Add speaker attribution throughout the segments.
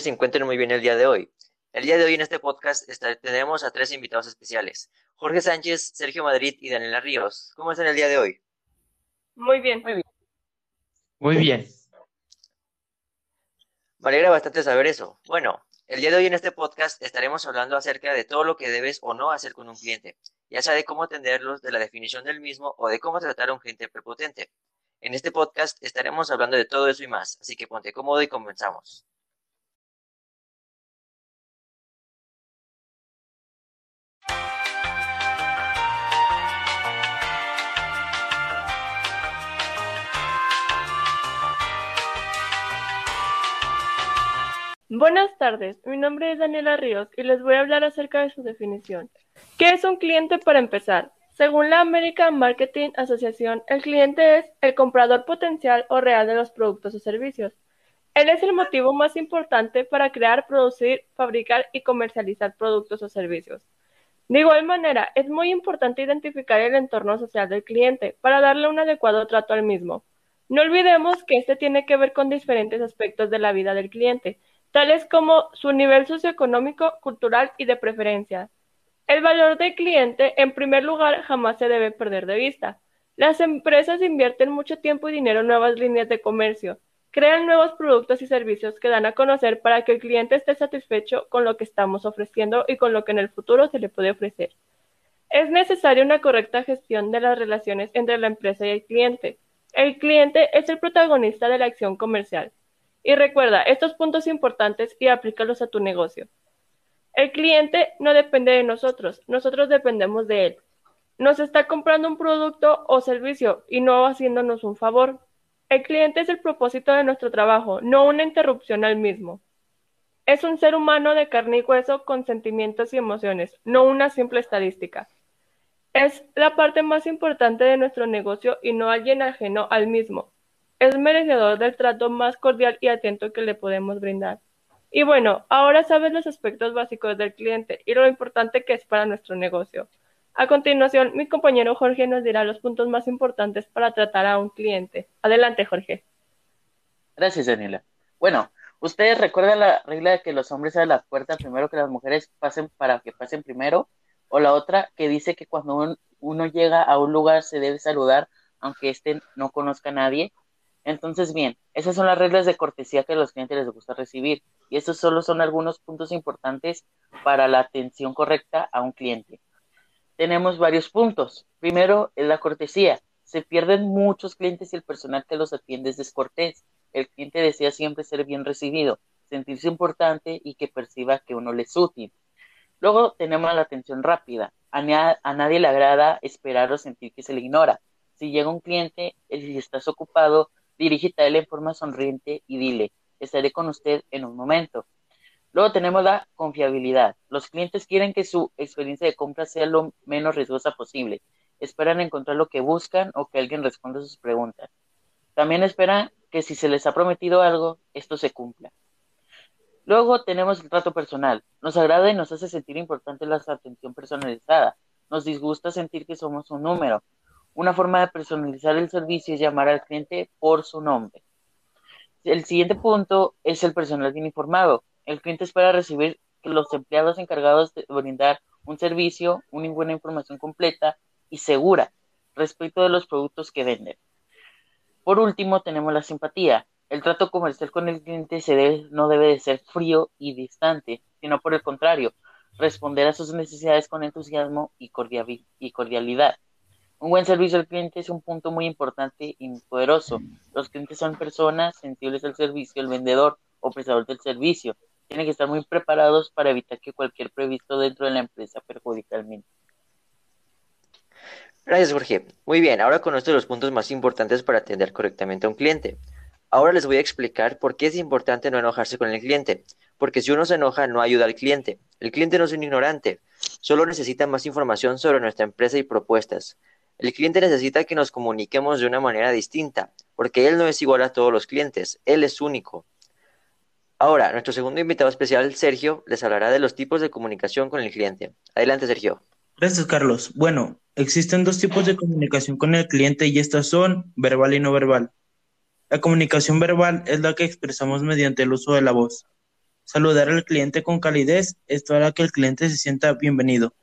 Speaker 1: se encuentren muy bien el día de hoy. El día de hoy en este podcast tenemos a tres invitados especiales, Jorge Sánchez, Sergio Madrid y Daniela Ríos. ¿Cómo están el día de hoy?
Speaker 2: Muy bien.
Speaker 3: Muy bien. Muy bien.
Speaker 1: Me alegra bastante saber eso. Bueno, el día de hoy en este podcast estaremos hablando acerca de todo lo que debes o no hacer con un cliente, ya sea de cómo atenderlos, de la definición del mismo o de cómo tratar a un cliente prepotente. En este podcast estaremos hablando de todo eso y más, así que ponte cómodo y comenzamos.
Speaker 2: Buenas tardes, mi nombre es Daniela Ríos y les voy a hablar acerca de su definición. ¿Qué es un cliente para empezar? Según la American Marketing Association, el cliente es el comprador potencial o real de los productos o servicios. Él es el motivo más importante para crear, producir, fabricar y comercializar productos o servicios. De igual manera, es muy importante identificar el entorno social del cliente para darle un adecuado trato al mismo. No olvidemos que este tiene que ver con diferentes aspectos de la vida del cliente, tales como su nivel socioeconómico, cultural y de preferencia. El valor del cliente, en primer lugar, jamás se debe perder de vista. Las empresas invierten mucho tiempo y dinero en nuevas líneas de comercio, crean nuevos productos y servicios que dan a conocer para que el cliente esté satisfecho con lo que estamos ofreciendo y con lo que en el futuro se le puede ofrecer. Es necesaria una correcta gestión de las relaciones entre la empresa y el cliente. El cliente es el protagonista de la acción comercial. Y recuerda estos puntos importantes y aplícalos a tu negocio. El cliente no depende de nosotros, nosotros dependemos de él. Nos está comprando un producto o servicio y no haciéndonos un favor. El cliente es el propósito de nuestro trabajo, no una interrupción al mismo. Es un ser humano de carne y hueso con sentimientos y emociones, no una simple estadística. Es la parte más importante de nuestro negocio y no alguien ajeno al mismo es merecedor del trato más cordial y atento que le podemos brindar. Y bueno, ahora sabes los aspectos básicos del cliente y lo importante que es para nuestro negocio. A continuación, mi compañero Jorge nos dirá los puntos más importantes para tratar a un cliente. Adelante, Jorge.
Speaker 3: Gracias, Daniela. Bueno, ¿ustedes recuerdan la regla de que los hombres abren la puerta primero que las mujeres pasen para que pasen primero? O la otra que dice que cuando uno llega a un lugar se debe saludar aunque éste no conozca a nadie. Entonces, bien, esas son las reglas de cortesía que a los clientes les gusta recibir y estos solo son algunos puntos importantes para la atención correcta a un cliente. Tenemos varios puntos. Primero es la cortesía. Se pierden muchos clientes y el personal que los atiende es descortés. El cliente desea siempre ser bien recibido, sentirse importante y que perciba que uno le es útil. Luego tenemos la atención rápida. A, a nadie le agrada esperar o sentir que se le ignora. Si llega un cliente, si estás ocupado, Dirígete a él en forma sonriente y dile, estaré con usted en un momento. Luego tenemos la confiabilidad. Los clientes quieren que su experiencia de compra sea lo menos riesgosa posible. Esperan encontrar lo que buscan o que alguien responda a sus preguntas. También esperan que si se les ha prometido algo, esto se cumpla. Luego tenemos el trato personal. Nos agrada y nos hace sentir importante la atención personalizada. Nos disgusta sentir que somos un número. Una forma de personalizar el servicio es llamar al cliente por su nombre. El siguiente punto es el personal bien informado. El cliente espera recibir que los empleados encargados de brindar un servicio, una buena información completa y segura respecto de los productos que venden. Por último, tenemos la simpatía. El trato comercial con el cliente no debe de ser frío y distante, sino por el contrario, responder a sus necesidades con entusiasmo y cordialidad. Un buen servicio al cliente es un punto muy importante y poderoso. Los clientes son personas sensibles al servicio, el vendedor o prestador del servicio. Tienen que estar muy preparados para evitar que cualquier previsto dentro de la empresa perjudique al mismo.
Speaker 1: Gracias, Jorge. Muy bien, ahora conozco los puntos más importantes para atender correctamente a un cliente. Ahora les voy a explicar por qué es importante no enojarse con el cliente. Porque si uno se enoja, no ayuda al cliente. El cliente no es un ignorante, solo necesita más información sobre nuestra empresa y propuestas. El cliente necesita que nos comuniquemos de una manera distinta, porque él no es igual a todos los clientes, él es único. Ahora, nuestro segundo invitado especial, Sergio, les hablará de los tipos de comunicación con el cliente. Adelante, Sergio.
Speaker 4: Gracias, Carlos. Bueno, existen dos tipos de comunicación con el cliente y estas son verbal y no verbal. La comunicación verbal es la que expresamos mediante el uso de la voz. Saludar al cliente con calidez, esto hará que el cliente se sienta bienvenido.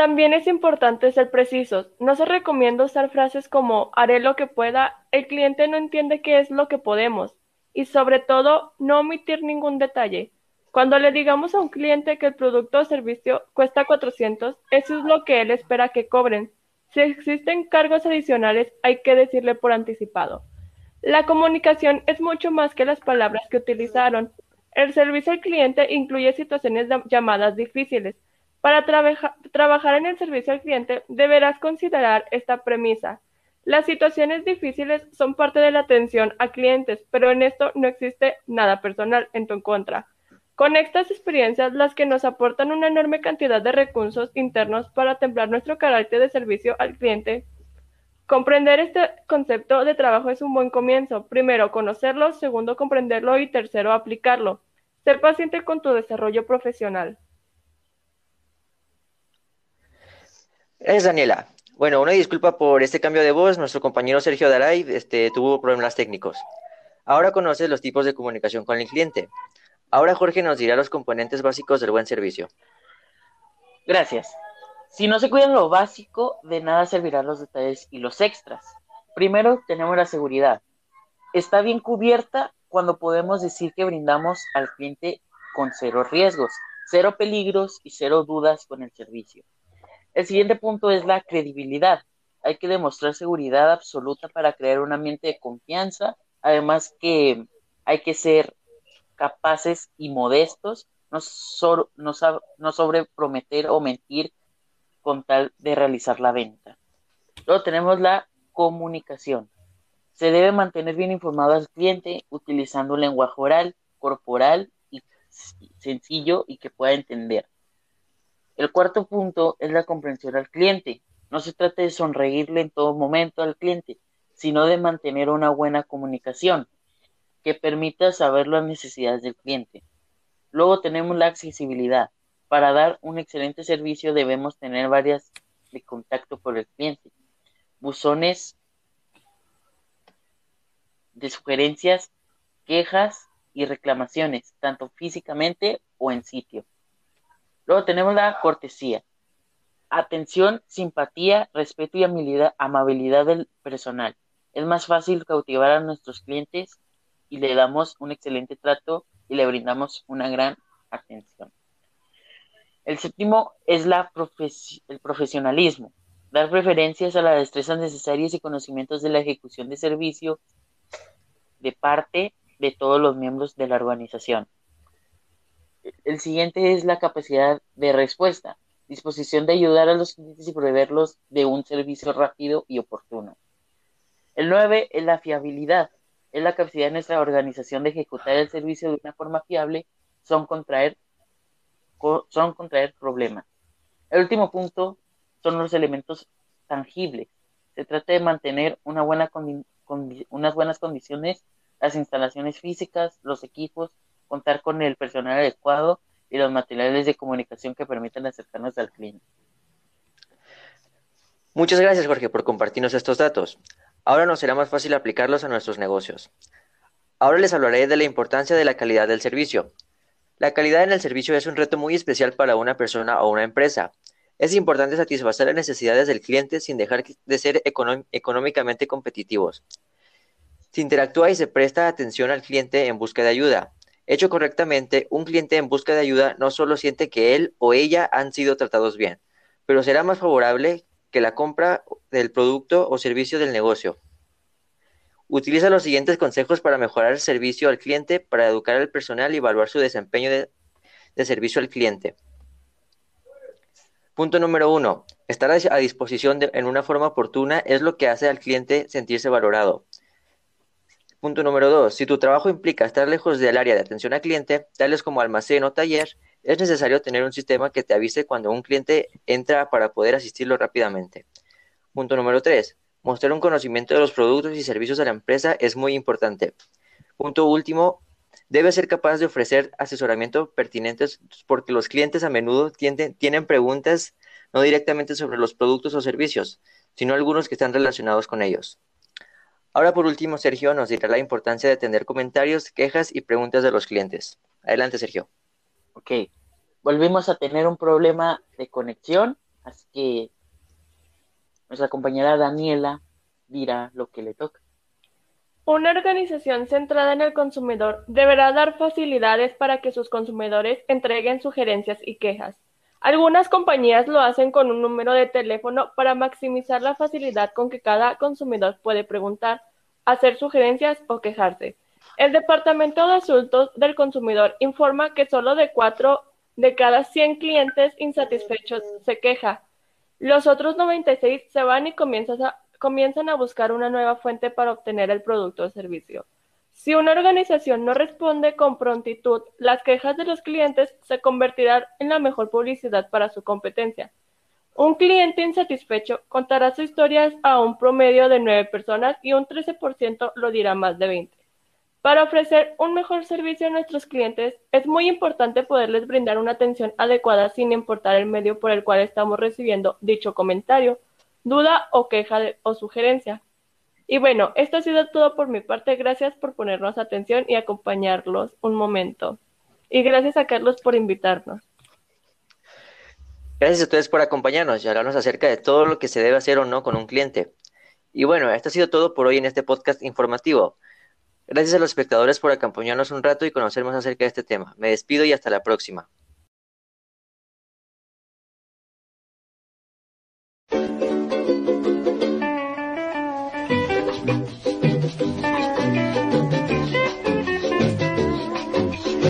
Speaker 2: También es importante ser precisos. No se recomienda usar frases como haré lo que pueda. El cliente no entiende qué es lo que podemos. Y sobre todo, no omitir ningún detalle. Cuando le digamos a un cliente que el producto o servicio cuesta 400, eso es lo que él espera que cobren. Si existen cargos adicionales, hay que decirle por anticipado. La comunicación es mucho más que las palabras que utilizaron. El servicio al cliente incluye situaciones llamadas difíciles. Para trabajar en el servicio al cliente deberás considerar esta premisa. Las situaciones difíciles son parte de la atención a clientes, pero en esto no existe nada personal en tu contra. Con estas experiencias, las que nos aportan una enorme cantidad de recursos internos para templar nuestro carácter de servicio al cliente. Comprender este concepto de trabajo es un buen comienzo. Primero, conocerlo, segundo, comprenderlo y tercero, aplicarlo. Ser paciente con tu desarrollo profesional.
Speaker 1: Es Daniela. Bueno, una disculpa por este cambio de voz. Nuestro compañero Sergio Daray este, tuvo problemas técnicos. Ahora conoces los tipos de comunicación con el cliente. Ahora Jorge nos dirá los componentes básicos del buen servicio.
Speaker 3: Gracias. Si no se cuidan lo básico, de nada servirán los detalles y los extras. Primero tenemos la seguridad. Está bien cubierta cuando podemos decir que brindamos al cliente con cero riesgos, cero peligros y cero dudas con el servicio. El siguiente punto es la credibilidad. Hay que demostrar seguridad absoluta para crear un ambiente de confianza. Además que hay que ser capaces y modestos, no, no, sobreprometer o mentir con tal de realizar la venta. Luego tenemos la comunicación. Se debe mantener bien informado al cliente utilizando un lenguaje oral, corporal y sencillo y que pueda entender. El cuarto punto es la comprensión al cliente. No se trata de sonreírle en todo momento al cliente, sino de mantener una buena comunicación que permita saber las necesidades del cliente. Luego tenemos la accesibilidad. Para dar un excelente servicio debemos tener varias de contacto con el cliente. Buzones de sugerencias, quejas y reclamaciones, tanto físicamente o en sitio. Luego tenemos la cortesía. Atención, simpatía, respeto y amabilidad del personal. Es más fácil cautivar a nuestros clientes y le damos un excelente trato y le brindamos una gran atención. El séptimo es el profesionalismo, dar preferencias a las destrezas necesarias y conocimientos de la ejecución de servicio de parte de todos los miembros de la organización. El siguiente es la capacidad de respuesta, disposición de ayudar a los clientes y proveerlos de un servicio rápido y oportuno. El nueve es la fiabilidad, es la capacidad de nuestra organización de ejecutar el servicio de una forma fiable, son contraer, son contraer problemas. El último punto son los elementos tangibles. Se trata de mantener una buena unas buenas condiciones, las instalaciones físicas, los equipos, contar con el personal adecuado y los materiales de comunicación que permitan acercarnos al cliente.
Speaker 1: Muchas gracias, Jorge, por compartirnos estos datos. Ahora nos será más fácil aplicarlos a nuestros negocios. Ahora les hablaré de la importancia de la calidad del servicio. La calidad en el servicio es un reto muy especial para una persona o una empresa. Es importante satisfacer las necesidades del cliente sin dejar de ser económicamente competitivos. Se interactúa y se presta atención al cliente en busca de ayuda. Hecho correctamente, un cliente en busca de ayuda no solo siente que él o ella han sido tratados bien, pero será más favorable que la compra del producto o servicio del negocio. Utiliza los siguientes consejos para mejorar el servicio al cliente, para educar al personal y evaluar su desempeño de, servicio al cliente. Punto número uno. Estar a disposición en una forma oportuna es lo que hace al cliente sentirse valorado. Punto número dos. Si tu trabajo implica estar lejos del área de atención al cliente, tales como almacén o taller, es necesario tener un sistema que te avise cuando un cliente entra para poder asistirlo rápidamente. Punto número 3. Mostrar un conocimiento de los productos y servicios de la empresa es muy importante. Punto último, debe ser capaz de ofrecer asesoramiento pertinente porque los clientes a menudo tienen preguntas no directamente sobre los productos o servicios, sino algunos que están relacionados con ellos. Ahora por último, Sergio nos dirá la importancia de tener comentarios, quejas y preguntas de los clientes. Adelante, Sergio.
Speaker 3: Ok, volvimos a tener un problema de conexión, así que nuestra compañera Daniela dirá lo que le toca.
Speaker 2: Una organización centrada en el consumidor deberá dar facilidades para que sus consumidores entreguen sugerencias y quejas. Algunas compañías lo hacen con un número de teléfono para maximizar la facilidad con que cada consumidor puede preguntar, hacer sugerencias o quejarse. El Departamento de Asuntos del Consumidor informa que solo de cuatro de cada 100 clientes insatisfechos se queja. Los otros 96 se van y comienzan a, comienzan a buscar una nueva fuente para obtener el producto o servicio. Si una organización no responde con prontitud, las quejas de los clientes se convertirán en la mejor publicidad para su competencia. Un cliente insatisfecho contará su historia a un promedio de 9 personas y un 13% lo dirá más de 20. Para ofrecer un mejor servicio a nuestros clientes, es muy importante poderles brindar una atención adecuada sin importar el medio por el cual estamos recibiendo dicho comentario, duda o queja o sugerencia. Y bueno, esto ha sido todo por mi parte. Gracias por ponernos atención y acompañarlos un momento. Y gracias a Carlos por invitarnos.
Speaker 1: Gracias a ustedes por acompañarnos y hablarnos acerca de todo lo que se debe hacer o no con un cliente. Y bueno, esto ha sido todo por hoy en este podcast informativo. Gracias a los espectadores por acompañarnos un rato y conocer más acerca de este tema. Me despido y hasta la próxima.